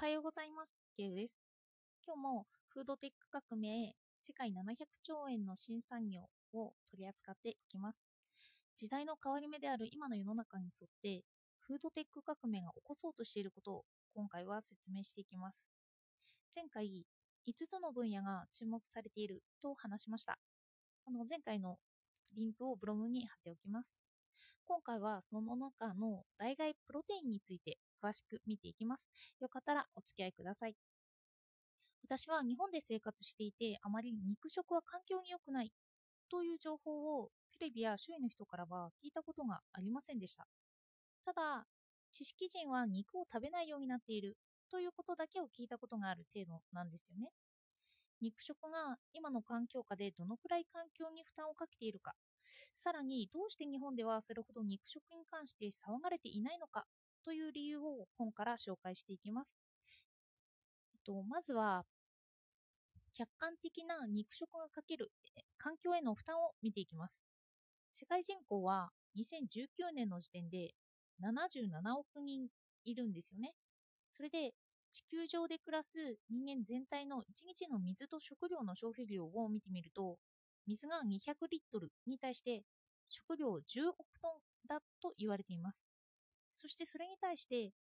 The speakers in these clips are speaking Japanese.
はようございます。ゲウです。今日もフードテック革命世界700兆円の新産業を取り扱っていきます。時代の変わり目である今の世の中に沿ってフードテック革命が起こそうとしていることを今回は説明していきます。前回5つの分野が注目されていると話しました。あの前回のリンクをブログに貼っておきます。今回はその中の代替プロテインについて詳しく見ていきます。よかったらお付き合いください。私は日本で生活していて、あまり肉食は環境に良くないという情報をテレビや周囲の人からは聞いたことがありませんでした。ただ、知識人は肉を食べないようになっているということだけを聞いたことがある程度なんですよね。肉食が今の環境下でどのくらい環境に負担をかけているか、さらにどうして日本ではそれほど肉食に関して騒がれていないのかという理由を本から紹介していきます。えっと、まずは、客観的な肉食がかける環境への負担を見ていきます。世界人口は2019年の時点で77億人いるんですよね。それで地球上で暮らす人間全体の1日の水と食料の消費量を見てみると、水が200リットルに対して食料10億トンだと言われています。そしてそれに対して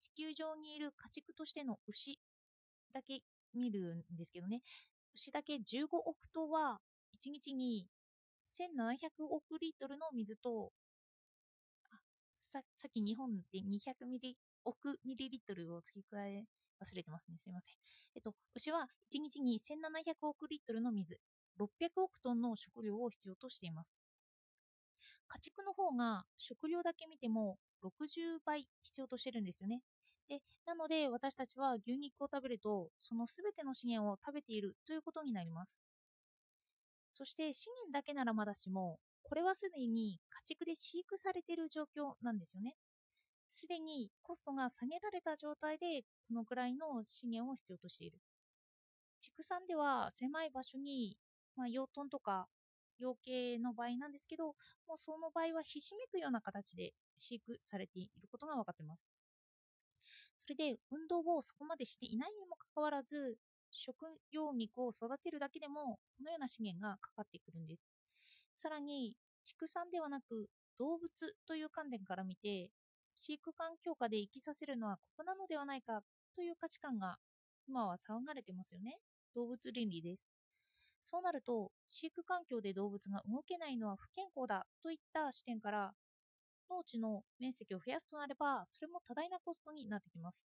地球上にいる家畜としての牛だけ見るんですけどね、牛だけ15億トは1日に1700億リットルの水と、ささっき日本で200ミリ億ミリリットルを付け加え忘れてますね。すいません。えっと、牛は1日に1700億リットルの水、600億トンの食料を必要としています。家畜の方が食料だけ見ても60倍必要としてるんですよね。で、なので私たちは牛肉を食べると、そのすべての資源を食べているということになります。そして資源だけならまだしも、これはすでに家畜で飼育されている状況なんですよね。すでにコストが下げられた状態で、このぐらいの資源を必要としている。畜産では狭い場所に、まあ、養豚とか養鶏の場合なんですけど、もうその場合はひしめくような形で飼育されていることが分かっています。それで運動をそこまでしていないにもかかわらず、食用肉を育てるだけでもこのような資源がかかってくるんです。さらに畜産ではなく動物という観点から見て飼育環境下で生きさせるのは酷なのではないかという価値観が今は騒がれてますよね。動物倫理です。そうなると飼育環境で動物が動けないのは不健康だといった視点から農地の面積を増やすとなればそれも多大なコストになってきます。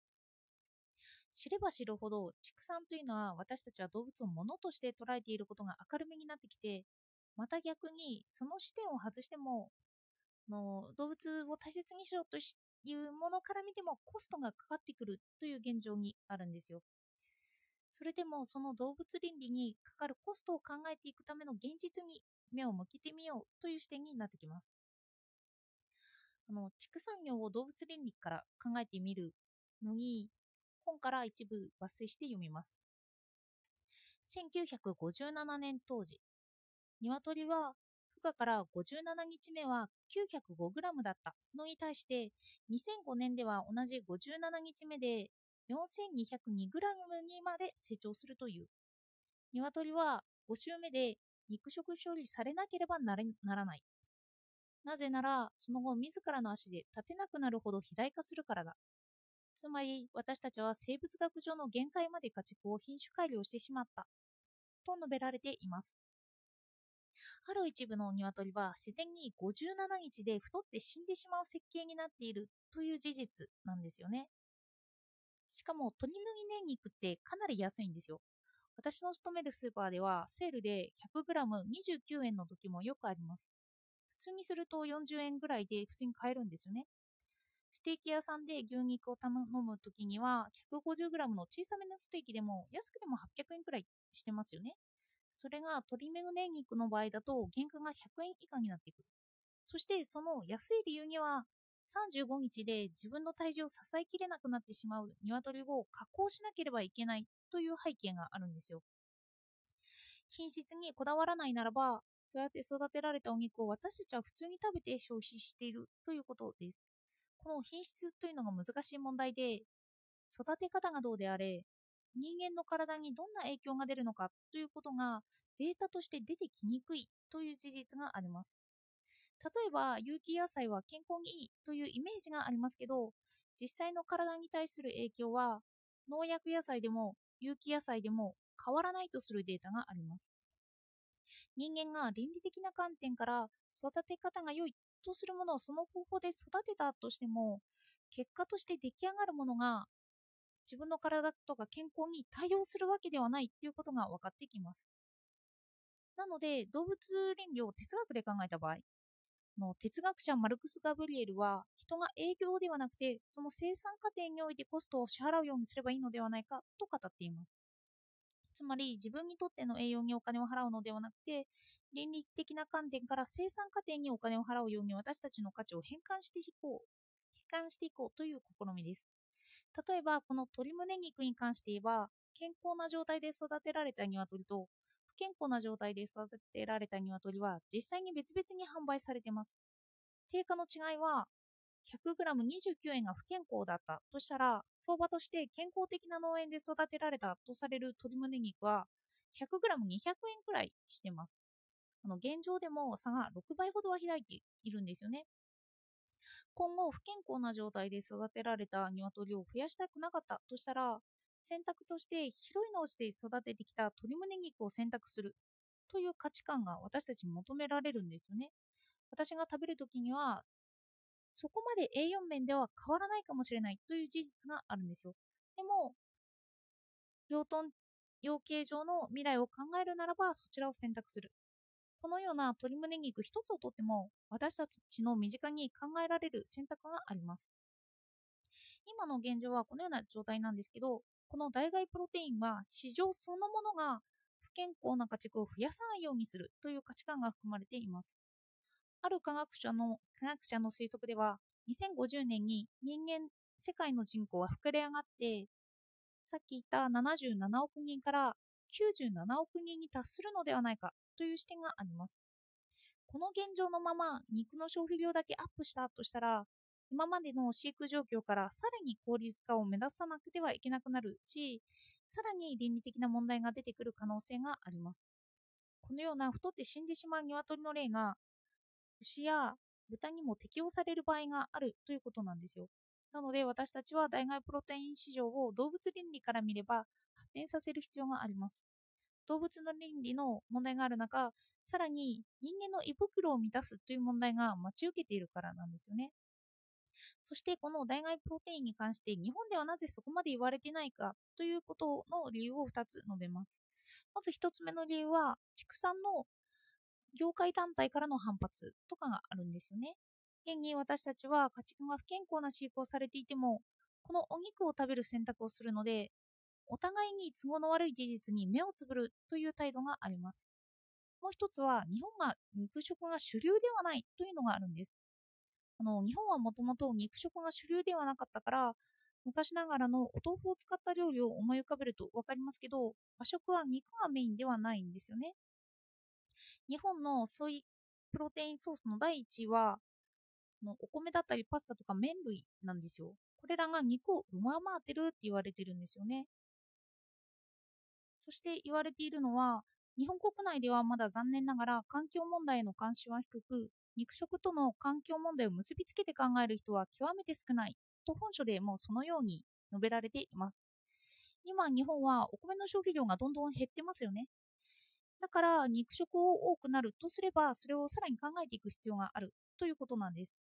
知れば知るほど畜産というのは私たちは動物を物として捉えていることが明るみになってきてまた逆にその視点を外してもの動物を大切にしようというものから見てもコストがかかってくるという現状にあるんですよ。それでもその動物倫理にかかるコストを考えていくための現実に目を向けてみようという視点になってきます。あの畜産業を動物倫理から考えてみるのに本から一部抜粋して読みます。1957年当時、鶏は孵化から57日目は 905g だったのに対して2005年では同じ57日目で 4202g にまで成長するという。鶏は5週目で肉食処理されなければならない。なぜなら、その後自らの足で立てなくなるほど肥大化するからだ。つまり、私たちは生物学上の限界まで家畜を品種改良してしまった。と述べられています。ある一部の鶏は自然に57日で太って死んでしまう設計になっているという事実なんですよね。しかも鶏麦年肉ってかなり安いんですよ。私の勤めるスーパーではセールで 100g29 円の時もよくあります。普通にすると40円ぐらいで普通に買えるんですよね。ステーキ屋さんで牛肉を頼む時には 150g の小さめのステーキでも安くても800円くらいしてますよね。それが鶏めぐね肉の場合だと原価が100円以下になってくる。そしてその安い理由には35日で自分の体重を支えきれなくなってしまう鶏を加工しなければいけないという背景があるんですよ。品質にこだわらないならば、そうやって育てられたお肉を私たちは普通に食べて消費しているということです。この品質というのが難しい問題で、育て方がどうであれ、人間の体にどんな影響が出るのかということがデータとして出てきにくいという事実があります。例えば、有機野菜は健康にいいというイメージがありますけど、実際の体に対する影響は農薬野菜でも有機野菜でも変わらないとするデータがあります。人間が倫理的な観点から育て方が良いとするものをその方法で育てたとしても、結果として出来上がるものが自分の体とか健康に対応するわけではないということが分かってきます。なので、動物倫理を哲学で考えた場合、の哲学者マルクス・ガブリエルは人が営業ではなくてその生産過程においてコストを支払うようにすればいいのではないかと語っています。つまり自分にとっての栄養にお金を払うのではなくて倫理的な観点から生産過程にお金を払うように私たちの価値を変換していこう変換していこうという試みです。例えばこの鶏胸肉に関して言えば健康な状態で育てられた鶏と健康な状態で育てられた鶏は実際に別々に販売されています。定価の違いは 100g29 円が不健康だったとしたら相場として健康的な農園で育てられたとされる鶏胸肉は 100g200 円くらいしてます。あの現状でも差が6倍ほどは開いているんですよね。今後不健康な状態で育てられた鶏を増やしたくなかったとしたら選択として広い農地で育ててきた鶏胸肉を選択するという価値観が私たちに求められるんですよね。私が食べるときにはそこまで栄養面では変わらないかもしれないという事実があるんですよ。でも、養豚養鶏場の未来を考えるならばそちらを選択する。このような鶏胸肉一つをとっても私たちの身近に考えられる選択があります。今の現状はこのような状態なんですけど、この代替プロテインは市場そのものが不健康な家畜を増やさないようにするという価値観が含まれています。ある科学者の科学者の推測では、2050年に人間、世界の人口は膨れ上がって、さっき言った77億人から97億人に達するのではないかという視点があります。この現状のまま肉の消費量だけアップしたとしたら、今までの飼育状況からさらに効率化を目指さなくてはいけなくなるし、さらに倫理的な問題が出てくる可能性があります。このような太って死んでしまう鶏の例が、牛や豚にも適用される場合があるということなんですよ。なので私たちは代替プロテイン市場を動物倫理から見れば発展させる必要があります。動物の倫理の問題がある中、さらに人間の胃袋を満たすという問題が待ち受けているからなんですよね。そしてこの代替プロテインに関して日本ではなぜそこまで言われてないかということの理由を2つ述べます。まず1つ目の理由は畜産の業界団体からの反発とかがあるんですよね。現に私たちは家畜が不健康な飼育をされていてもこのお肉を食べる選択をするのでお互いに都合の悪い事実に目をつぶるという態度があります。もう一つは日本が肉食が主流ではないというのがあるんです。あの日本はもともと肉食が主流ではなかったから昔ながらのお豆腐を使った料理を思い浮かべると分かりますけど和食は肉がメインではないんですよね。日本のソイプロテインソースの第1位はのお米だったりパスタとか麺類なんですよ。これらが肉を上回ってるって言われてるんですよね。そして言われているのは日本国内ではまだ残念ながら環境問題への関心は低く肉食との環境問題を結びつけて考える人は極めて少ないと本書でもそのように述べられています。今、日本はお米の消費量がどんどん減ってますよね。だから肉食を多くなるとすれば、それをさらに考えていく必要があるということなんです。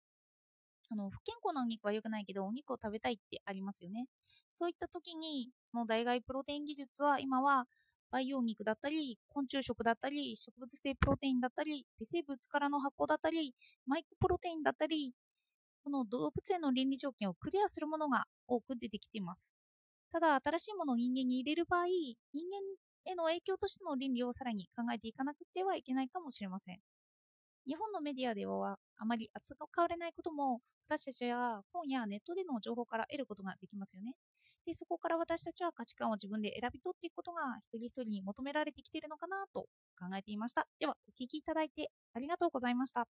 あの不健康なお肉は良くないけど、お肉を食べたいってありますよね。そういった時に、その代替プロテイン技術は今は培養肉だったり、昆虫食だったり、植物性プロテインだったり、微生物からの発酵だったり、マイクプロテインだったり、この動物園の倫理条件をクリアするものが多く出てきています。ただ、新しいものを人間に入れる場合、人間への影響としての倫理をさらに考えていかなくてはいけないかもしれません。日本のメディアではあまり扱われないことも私たちは本やネットでの情報から得ることができますよね。で、そこから私たちは価値観を自分で選び取っていくことが一人一人に求められてきているのかなと考えていました。では、お聞きいただいてありがとうございました。